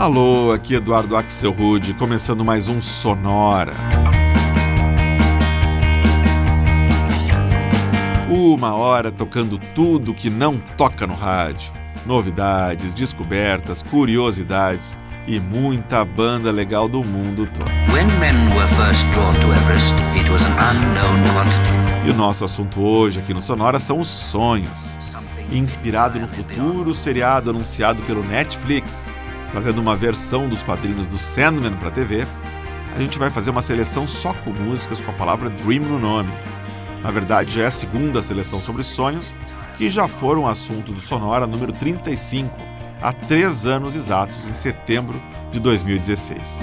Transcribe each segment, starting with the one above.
Alô, aqui Eduardo Axel Rude, começando mais um Sonora. Uma hora tocando tudo que não toca no rádio. Novidades, descobertas, curiosidades e muita banda legal do mundo todo. e o nosso assunto hoje aqui no Sonora são os sonhos. Inspirado no futuro seriado anunciado pelo Netflix, trazendo uma versão dos quadrinhos do Sandman para a TV, a gente vai fazer uma seleção só com músicas com a palavra Dream no nome. Na verdade, já é a segunda seleção sobre sonhos, que já foram assunto do Sonora número 35, há três anos exatos, em setembro de 2016.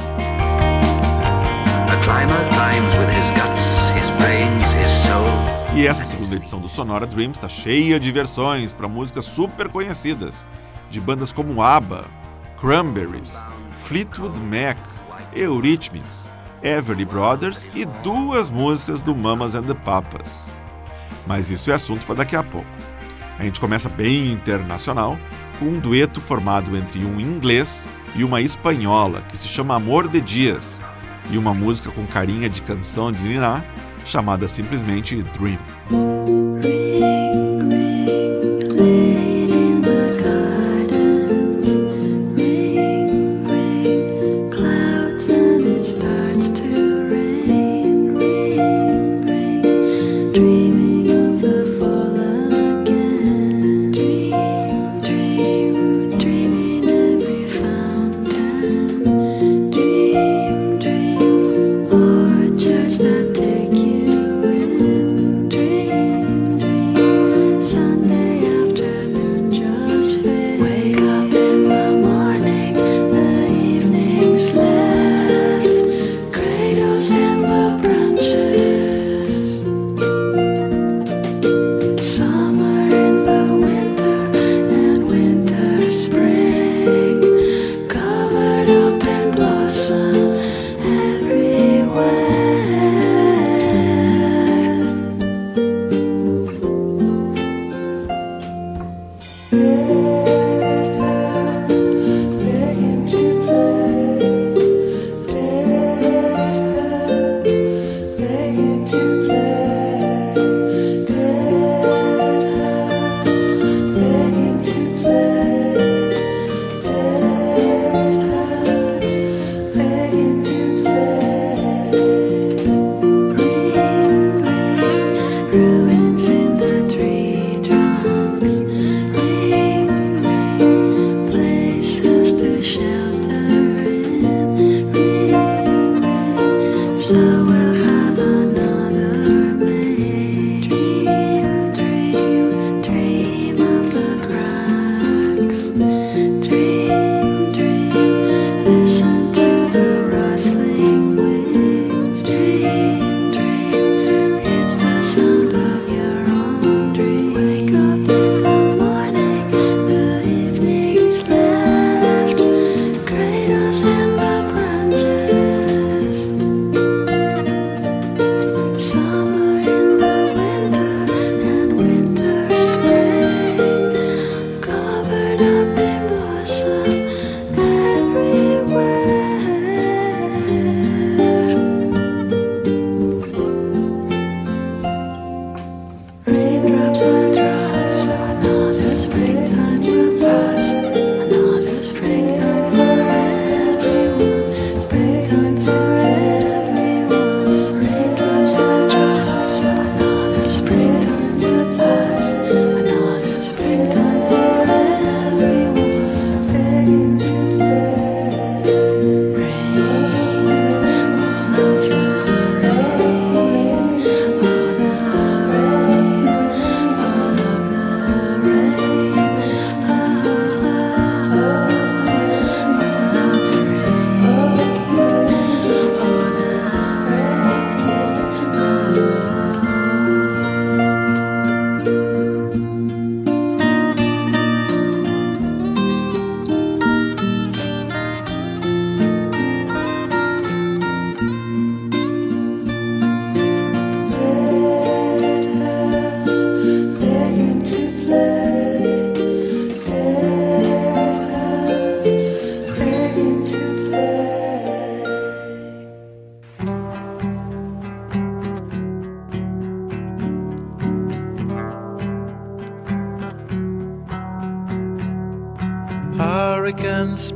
E essa segunda edição do Sonora Dreams está cheia de versões para músicas super conhecidas, de bandas como ABBA, Cranberries, Fleetwood Mac, Eurythmics, Everly Brothers e duas músicas do Mamas and the Papas. Mas isso é assunto para daqui a pouco. A gente começa bem internacional com um dueto formado entre um inglês e uma espanhola que se chama Amor de Dias e uma música com carinha de canção de Nina chamada simplesmente Dream.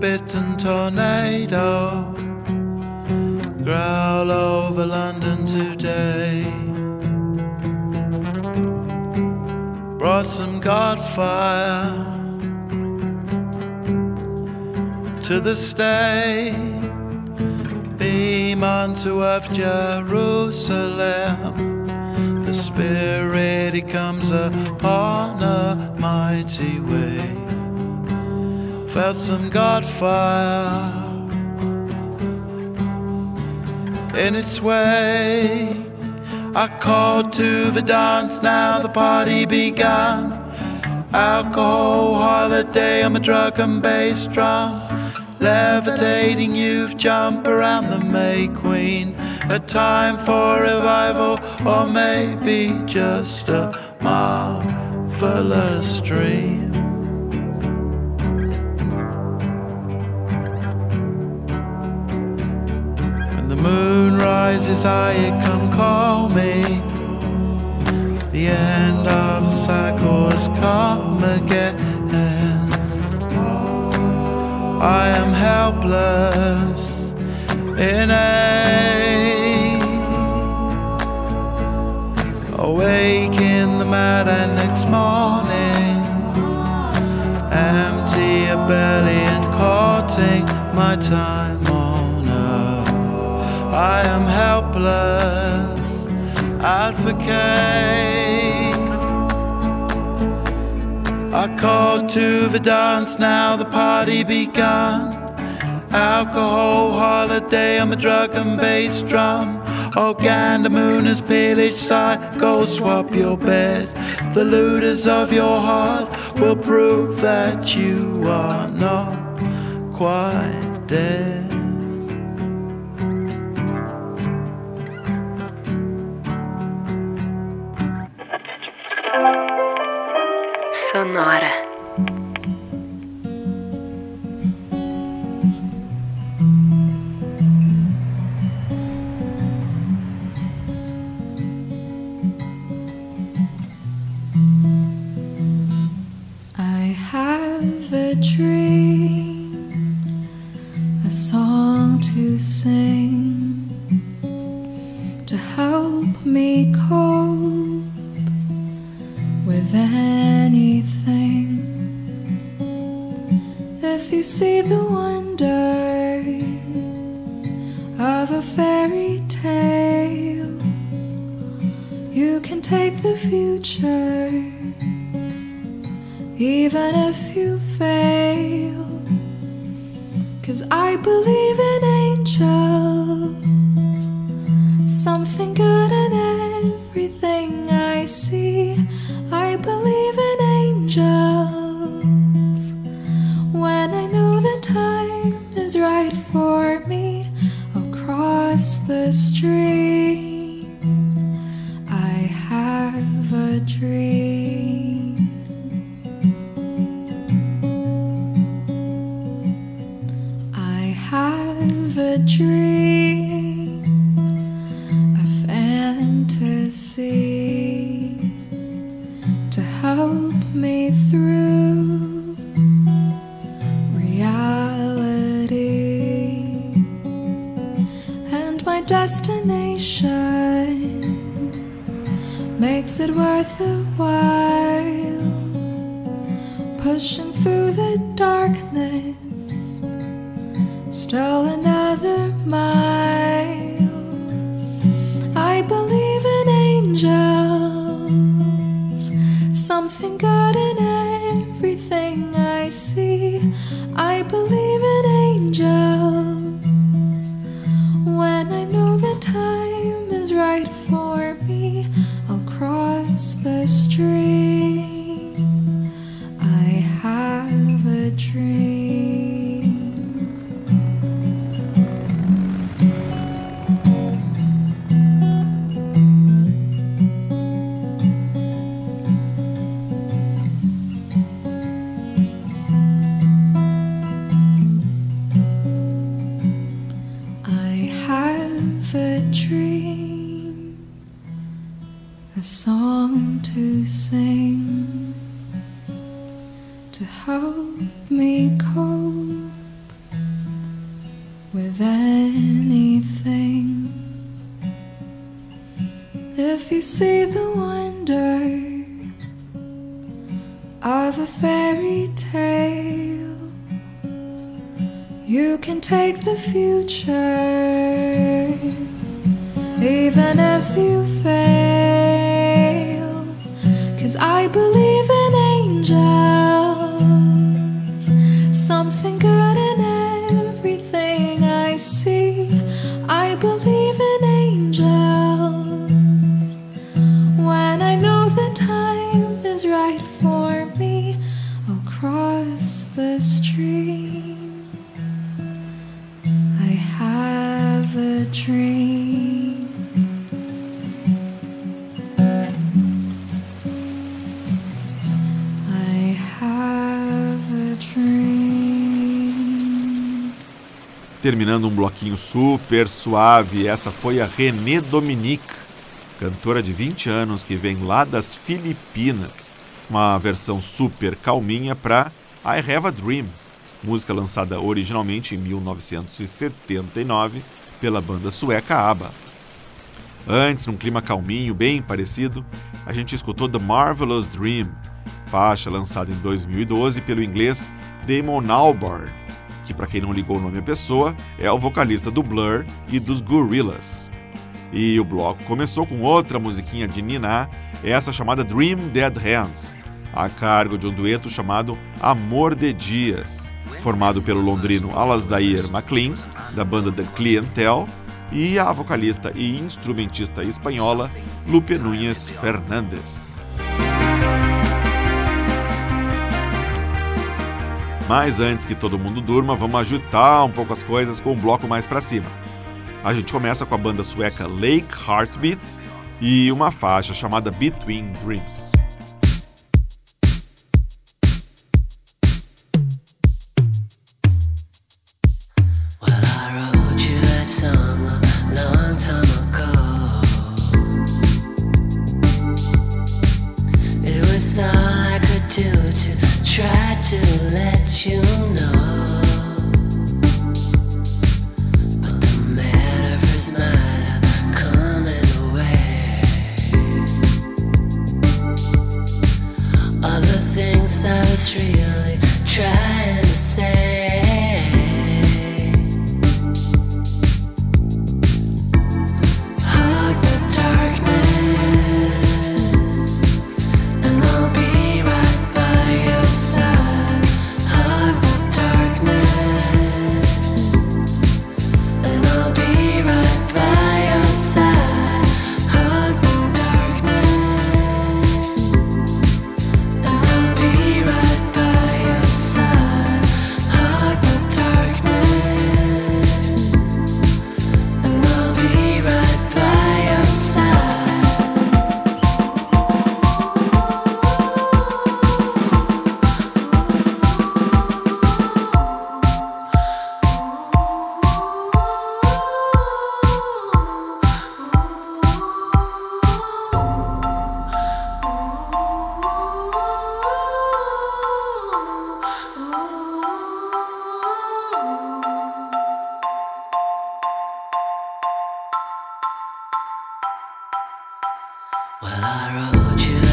And tornado growl over London today. Brought some godfire to the state. Beam unto earth, Jerusalem. The Spirit, He comes upon a mighty way. Felt some godfire in its way. I called to the dance, now the party began. Alcohol holiday, I'm a drug and bass drum. Levitating youth jump around the May Queen. A time for revival, or maybe just a marvelous dream. Rises high, come call me. The end of the cycle has come again. I am helpless in a awake in the mad and next morning empty a belly and courting my time I am helpless advocate. I called to the dance, now the party begun. Alcohol holiday, I'm a drug and bass drum. Oh, Gander Moon is pale side. Go swap your bed. The looters of your heart will prove that you are not quite dead. Sonora. Even if you fail. Cause I believe in angels, something good Terminando um bloquinho super suave, essa foi a Renée Dominique, cantora de 20 anos que vem lá das Filipinas. Uma versão super calminha para I Have a Dream, música lançada originalmente em 1979 pela banda sueca ABBA. Antes, num clima calminho, bem parecido, a gente escutou The Marvelous Dream, faixa lançada em 2012 pelo inglês Damon Albarn, que para quem não ligou o nome à pessoa, é o vocalista do Blur e dos Gorillaz. E o bloco começou com outra musiquinha de Nina, essa chamada Dream Dead Hands, a cargo de um dueto chamado Amor de Dias, formado pelo londrino Alasdair MacLean, da banda The Clientele, e a vocalista e instrumentista espanhola Lupe Núñez Fernandes. Mas antes que todo mundo durma, vamos agitar um pouco as coisas com um bloco mais para cima. A gente começa com a banda sueca Lake Heartbeat e uma faixa chamada Between Dreams.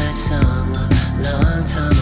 That summer, long time.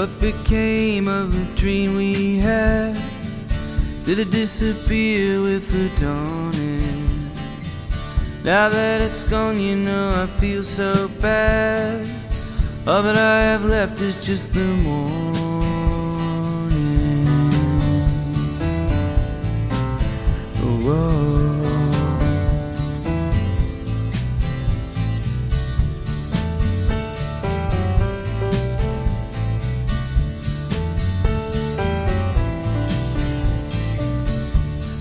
What became of the dream we had? Did it disappear with the dawning? Now that it's gone, you know I feel so bad. All that I have left is just the morning. Oh, whoa.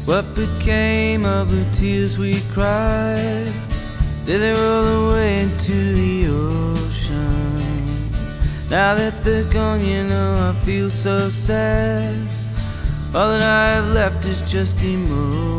What became of the tears we cried? Did they roll away into the ocean? Now that they're gone, you know I feel so sad. All that I have left is just emotion.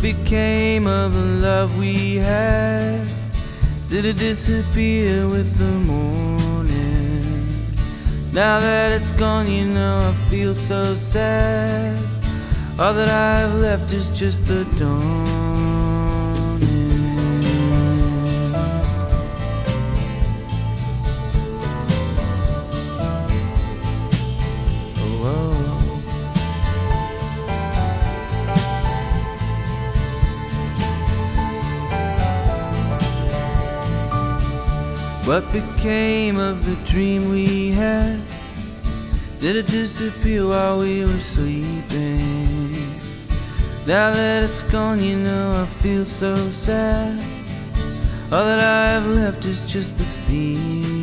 Became of the love we had? Did it disappear with the morning? Now that it's gone, you know I feel so sad. All that I have left is just the dawning. What became of the dream we had? Did it disappear while we were sleeping? Now that it's gone, you know I feel so sad. All that I have left is just the feeling.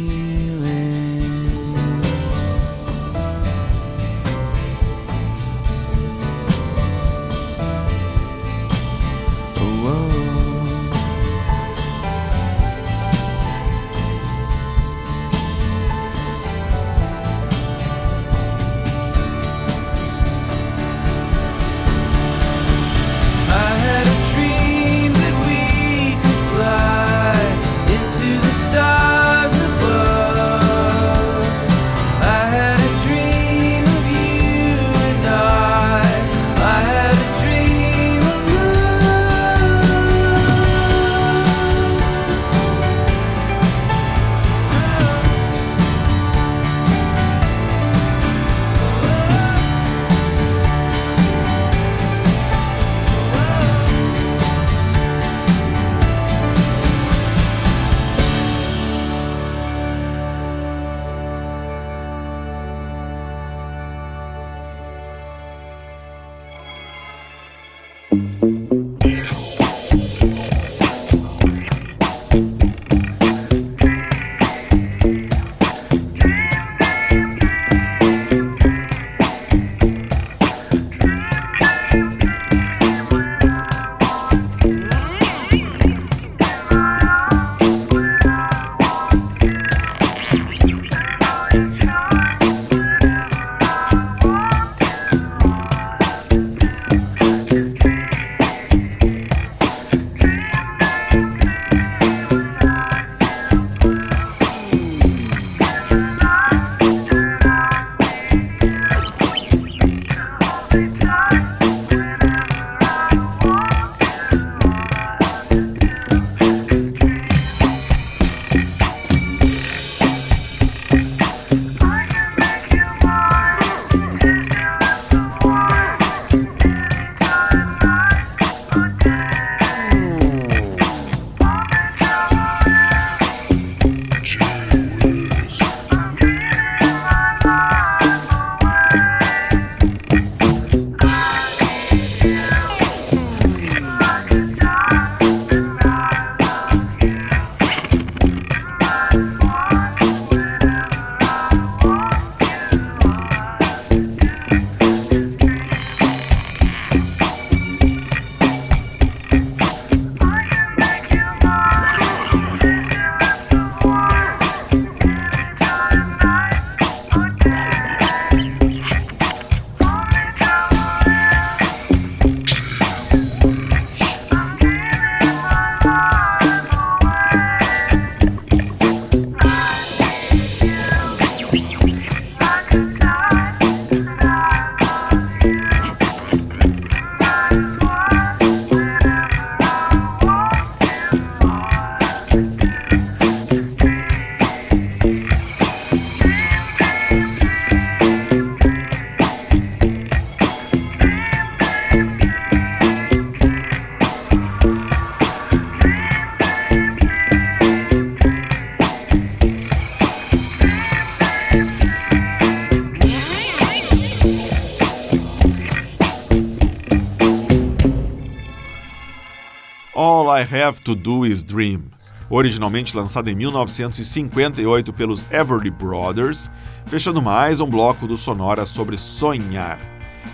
Have to Do Is Dream. Originalmente lançada em 1958 pelos Everly Brothers, fechando mais um bloco do Sonora sobre sonhar.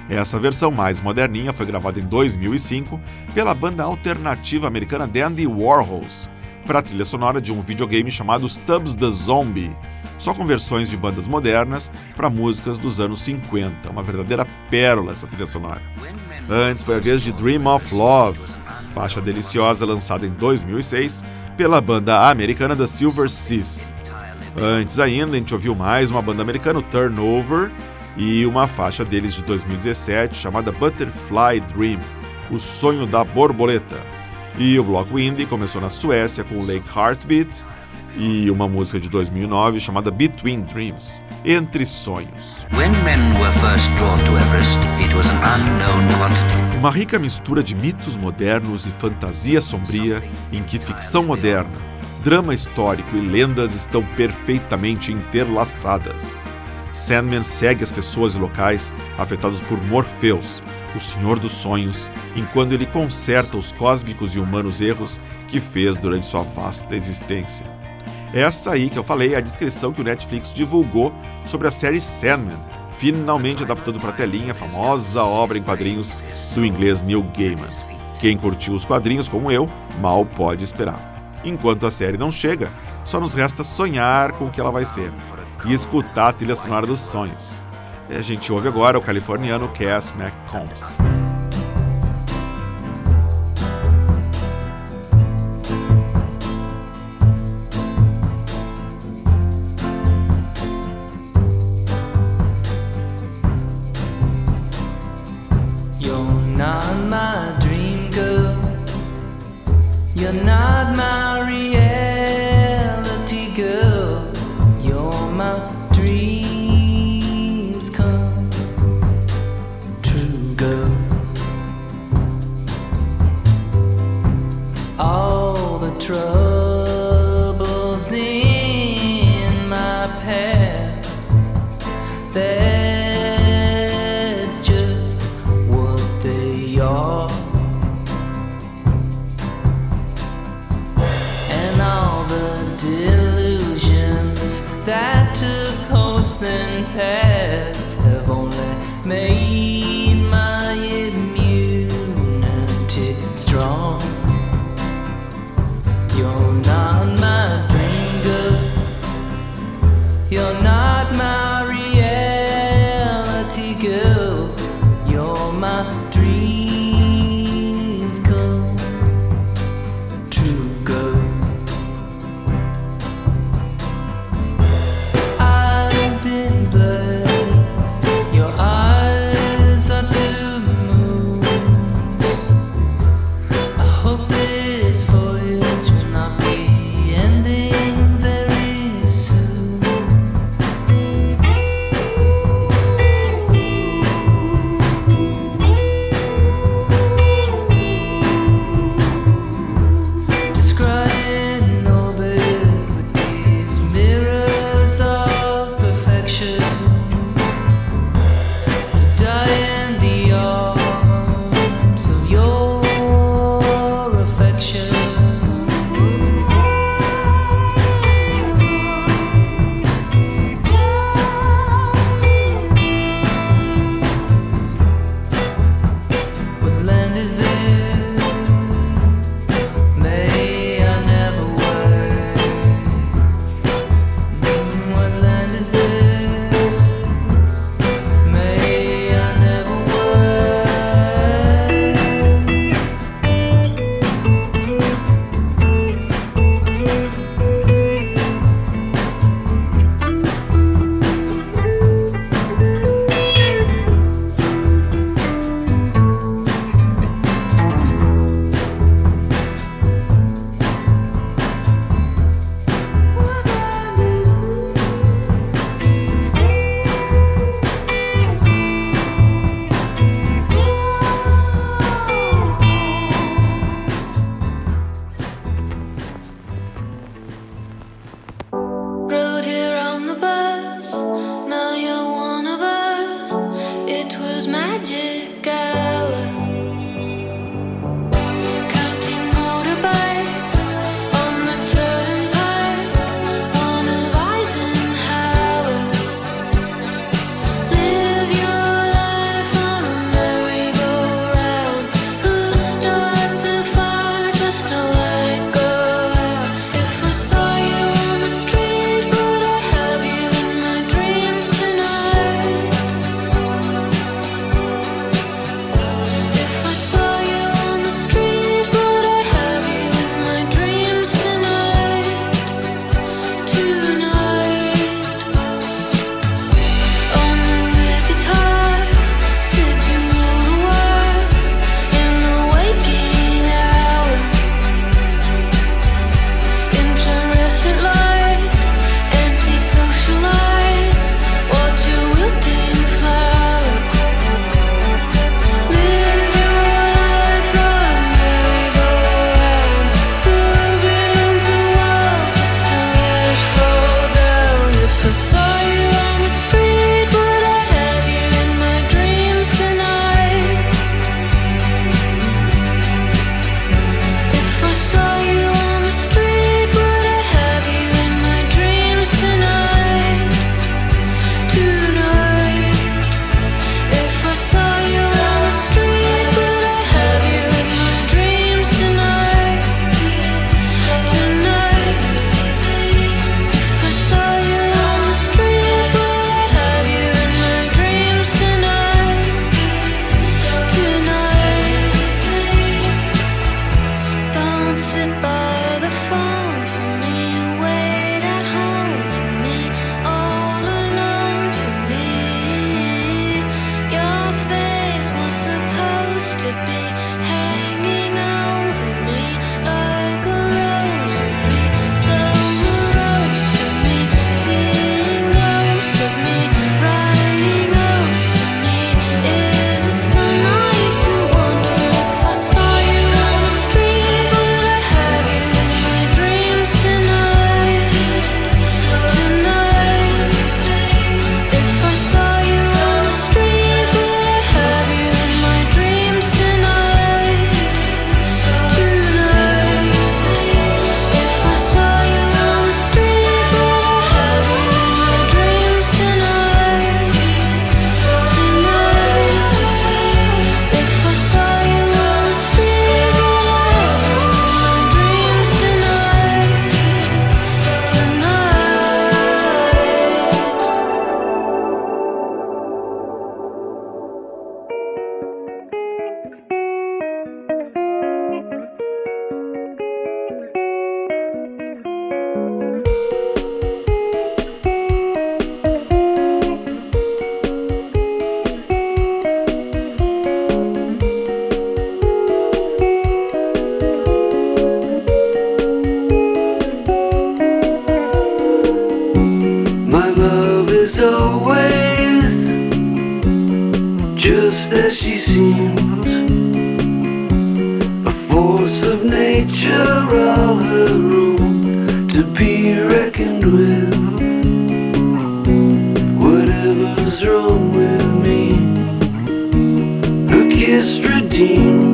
Essa versão mais moderninha foi gravada em 2005 pela banda alternativa americana Dandy Warhols, para a trilha sonora de um videogame chamado Stubbs the Zombie, só com versões de bandas modernas para músicas dos anos 50. Uma verdadeira pérola essa trilha sonora. Antes foi a vez de Dream of Love, faixa deliciosa lançada em 2006 pela banda americana The Silver Seas. Antes ainda, a gente ouviu mais uma banda americana, Turnover, e uma faixa deles de 2017 chamada Butterfly Dream, o sonho da borboleta. E o bloco indie começou na Suécia com Lake Heartbeat e uma música de 2009 chamada Between Dreams, Entre Sonhos. Uma rica mistura de mitos modernos e fantasia sombria em que ficção moderna, drama histórico e lendas estão perfeitamente interlaçadas. Sandman segue as pessoas e locais afetados por Morpheus, o Senhor dos Sonhos, enquanto ele conserta os cósmicos e humanos erros que fez durante sua vasta existência. Essa aí que eu falei é a descrição que o Netflix divulgou sobre a série Sandman, finalmente adaptando para a telinha a famosa obra em quadrinhos do inglês Neil Gaiman. Quem curtiu os quadrinhos como eu, mal pode esperar. Enquanto a série não chega, só nos resta sonhar com o que ela vai ser e escutar a trilha sonora dos sonhos. E a gente ouve agora o californiano Cass McCombs. you.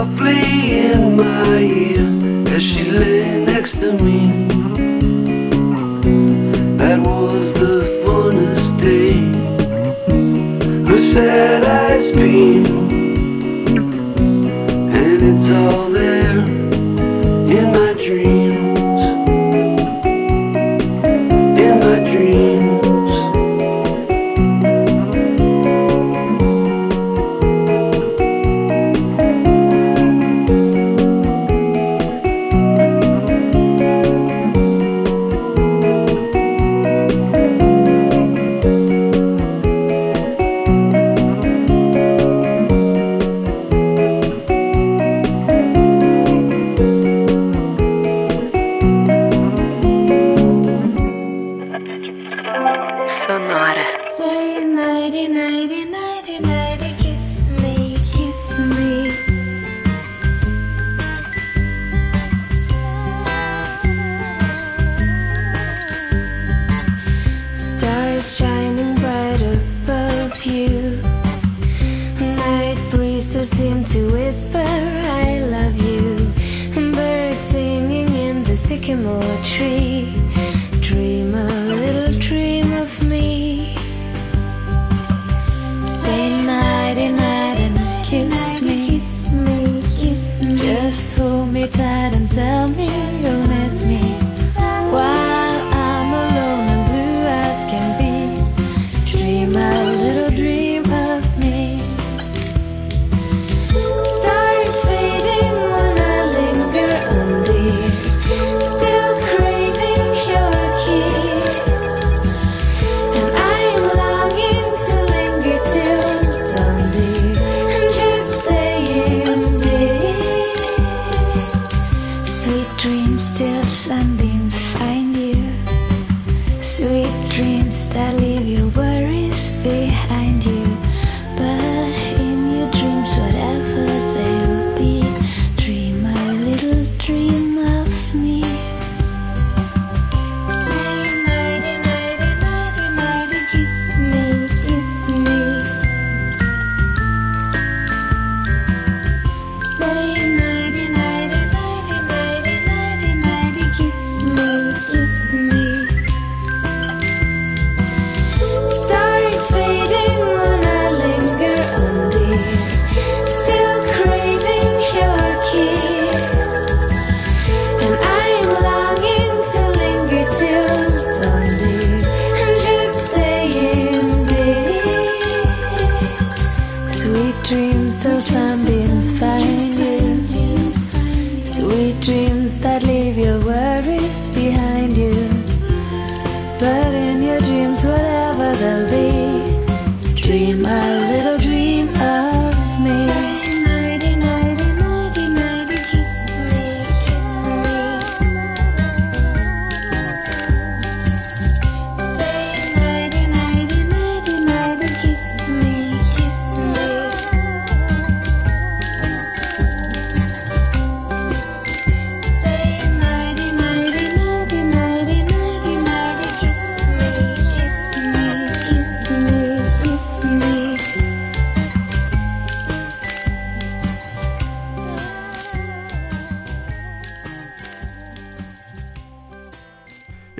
softly in my ear as she lay next to me. That was the funnest day. Her sad eyes beam, and it's all.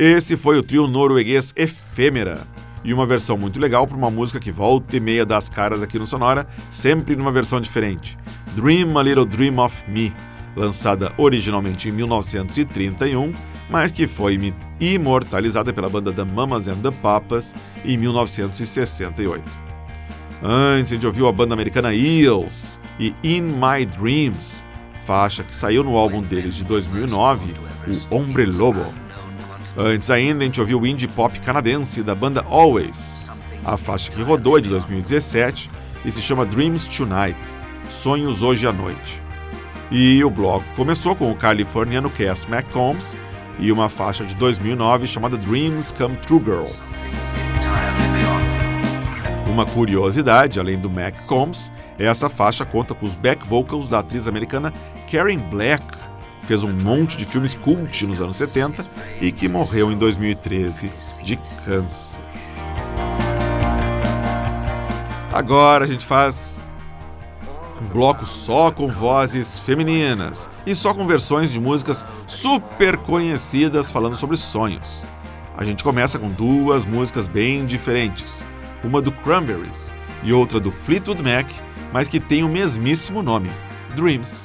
Esse foi o trio norueguês Efêmera. E uma versão muito legal para uma música que volta e meia das caras aqui no Sonora, sempre numa versão diferente. Dream a Little Dream of Me, lançada originalmente em 1931, mas que foi imortalizada pela banda The Mamas and the Papas em 1968. Antes a gente ouviu a banda americana Eels e In My Dreams, faixa que saiu no álbum deles de 2009, o Hombre Lobo. Antes ainda, a gente ouviu o indie pop canadense da banda Always. A faixa que rodou é de 2017 e se chama Dreams Tonight Sonhos Hoje à Noite. E o bloco começou com o californiano Cass McCombs e uma faixa de 2009 chamada Dreams Come True Girl. Uma curiosidade, além do Mac Combs, essa faixa conta com os back vocals da atriz americana Karen Black, fez um monte de filmes cult nos anos 70 e que morreu em 2013 de câncer. Agora a gente faz um bloco só com vozes femininas e só com versões de músicas super conhecidas falando sobre sonhos. A gente começa com duas músicas bem diferentes, uma do Cranberries e outra do Fleetwood Mac, mas que tem o mesmíssimo nome, Dreams.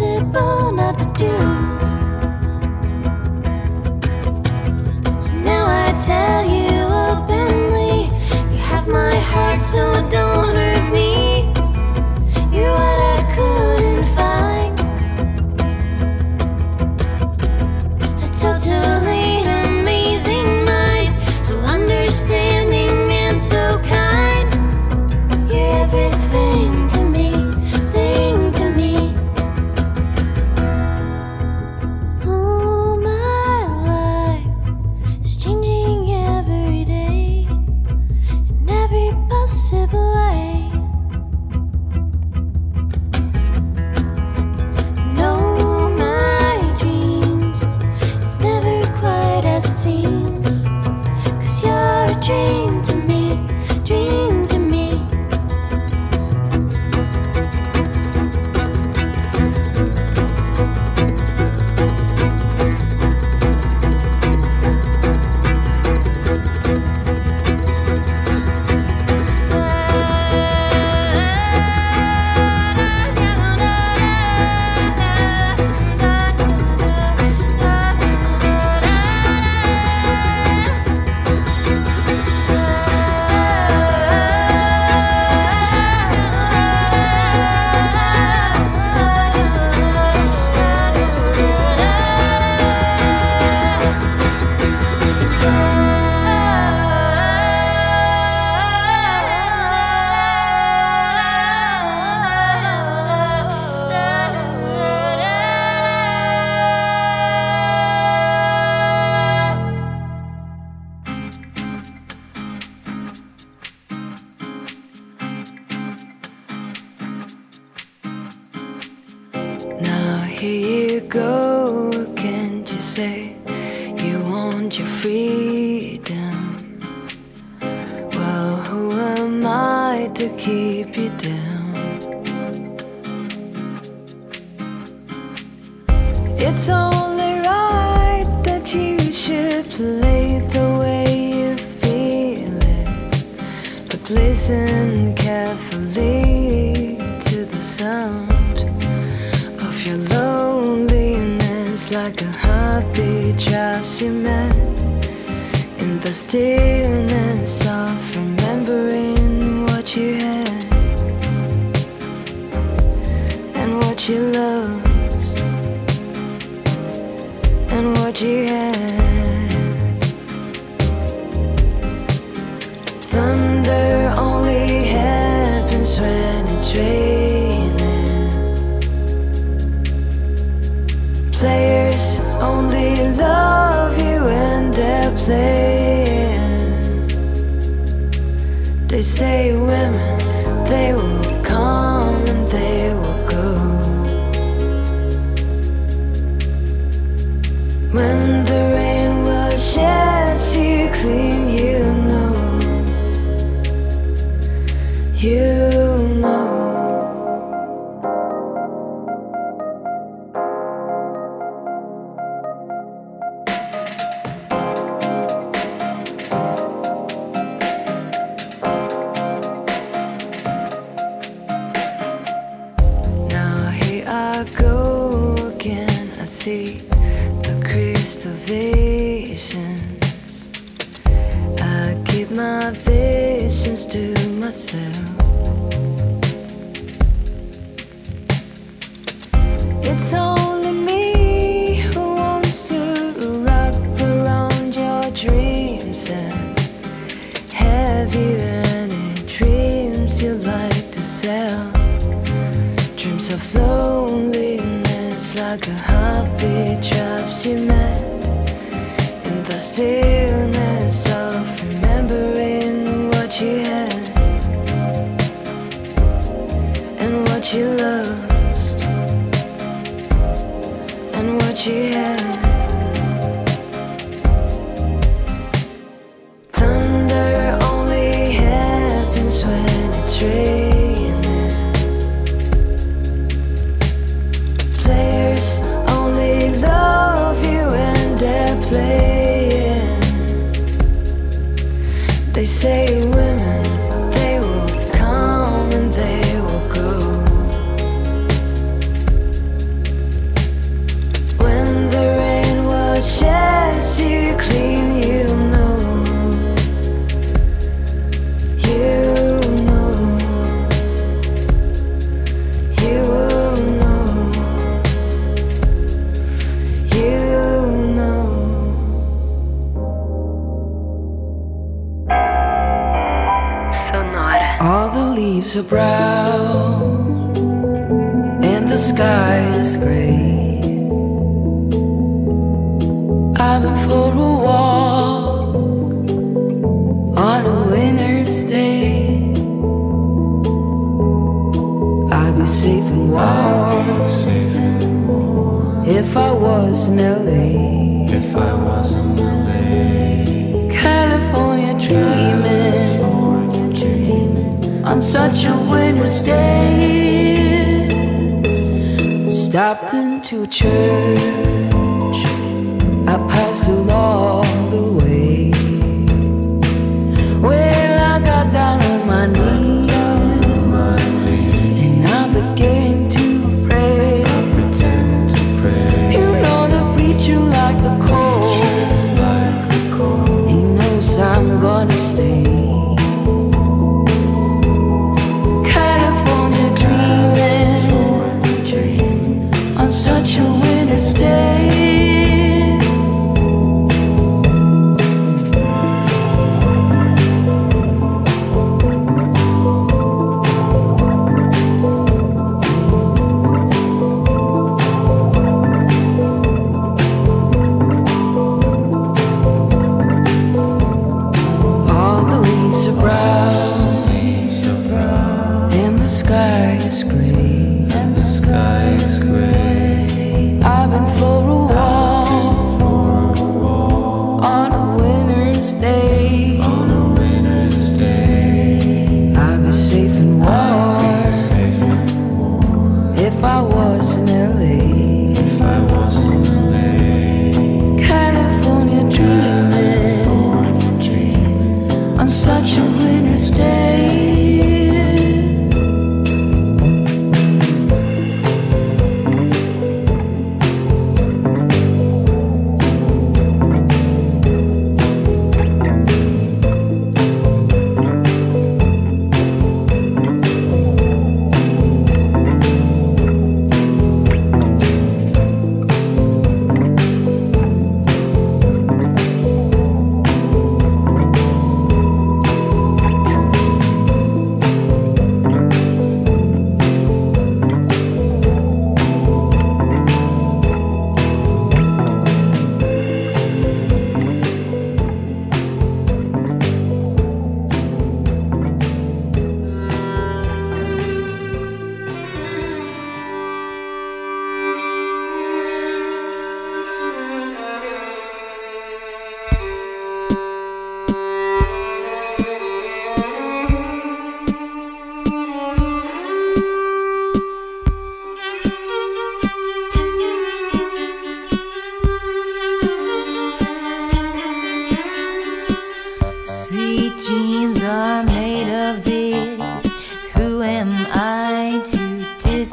possible You is a. to church. sky is gray.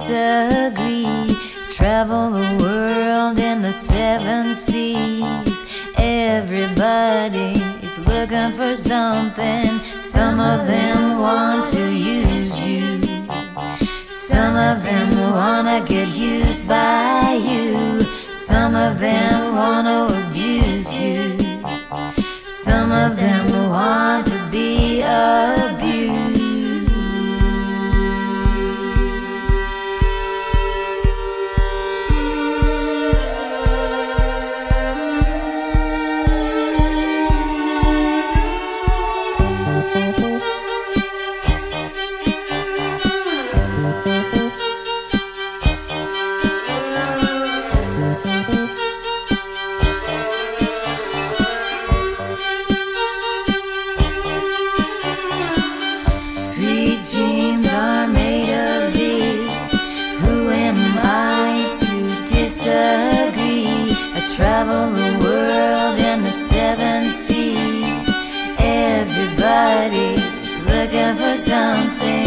disagree. Travel the world in the seven seas. Everybody is looking for something. Some of them want to use you. Some of them wanna get used by you. Some of them wanna abuse you. Some of them want to be a. gente.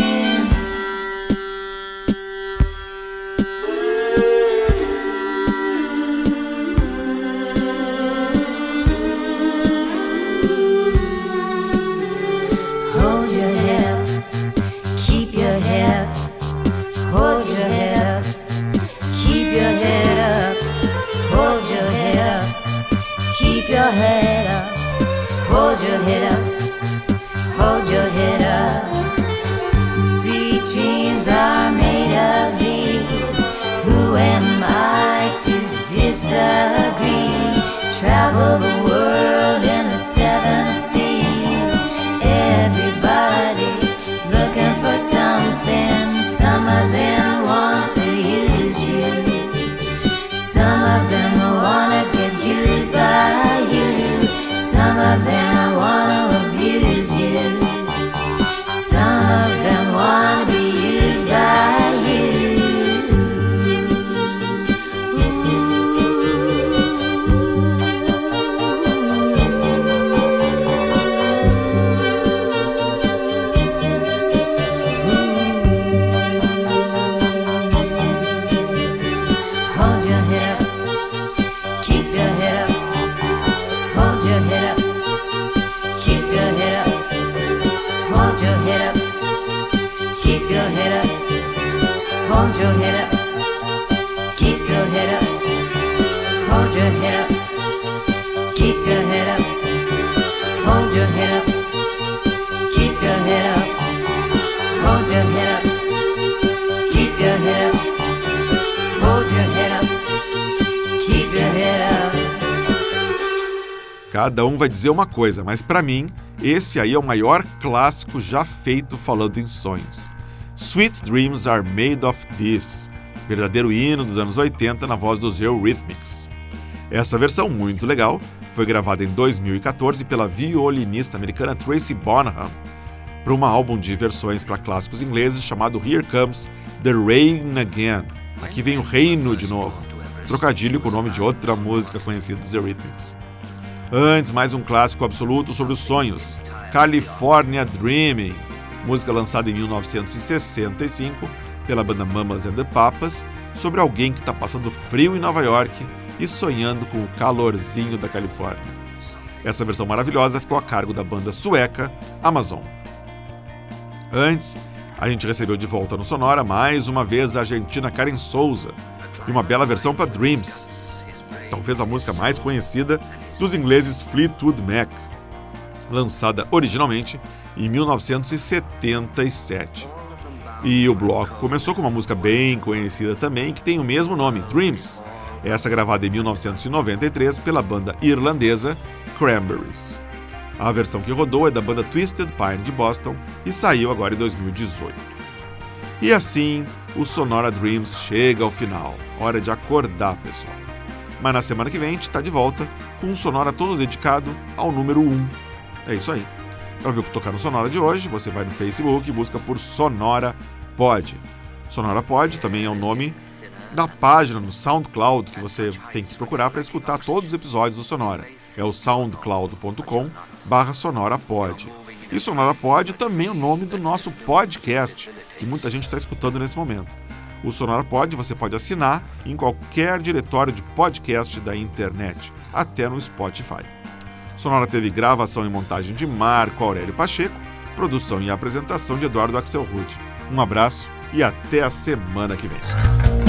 to disagree. Travel the world in the seven seas. Everybody's looking for something. Some of them want to use you. Some of them wanna get used by you. Some of them Cada um vai dizer uma coisa, mas pra mim, esse aí é o maior clássico já feito falando em sonhos. Sweet Dreams Are Made of This, verdadeiro hino dos anos 80 na voz dos Eurythmics. Essa versão muito legal foi gravada em 2014 pela violinista americana Tracy Bonham para um álbum de versões para clássicos ingleses chamado Here Comes the Rain Again. Aqui vem o reino de novo. Trocadilho com o nome de outra música conhecida dos Eurythmics. Antes, mais um clássico absoluto sobre os sonhos, California Dreaming, música lançada em 1965 pela banda Mamas and the Papas, sobre alguém que está passando frio em Nova York e sonhando com o calorzinho da Califórnia. Essa versão maravilhosa ficou a cargo da banda sueca Amazon. Antes, a gente recebeu de volta no Sonora mais uma vez a argentina Karen Souza e uma bela versão para Dreams, talvez a música mais conhecida dos ingleses Fleetwood Mac, lançada originalmente em 1977. E o bloco começou com uma música bem conhecida também, que tem o mesmo nome, Dreams, essa gravada em 1993 pela banda irlandesa Cranberries. A versão que rodou é da banda Twisted Pine de Boston e saiu agora em 2018. E assim, o Sonora Dreams chega ao final. Hora de acordar, pessoal. Mas na semana que vem a gente está de volta com um Sonora todo dedicado ao número 1. É isso aí. Para ver o que tocar no Sonora de hoje, você vai no Facebook e busca por Sonora Pod. Sonora Pod também é o nome da página no SoundCloud que você tem que procurar para escutar todos os episódios do Sonora. É o soundcloud.com barra sonorapod. E Sonora Pod também é o nome do nosso podcast, que muita gente está escutando nesse momento. O Sonora Pod você pode assinar em qualquer diretório de podcast da internet, até no Spotify. Sonora teve gravação e montagem de Marco Aurélio Pacheco, produção e apresentação de Eduardo Axelrod. Um abraço e até a semana que vem.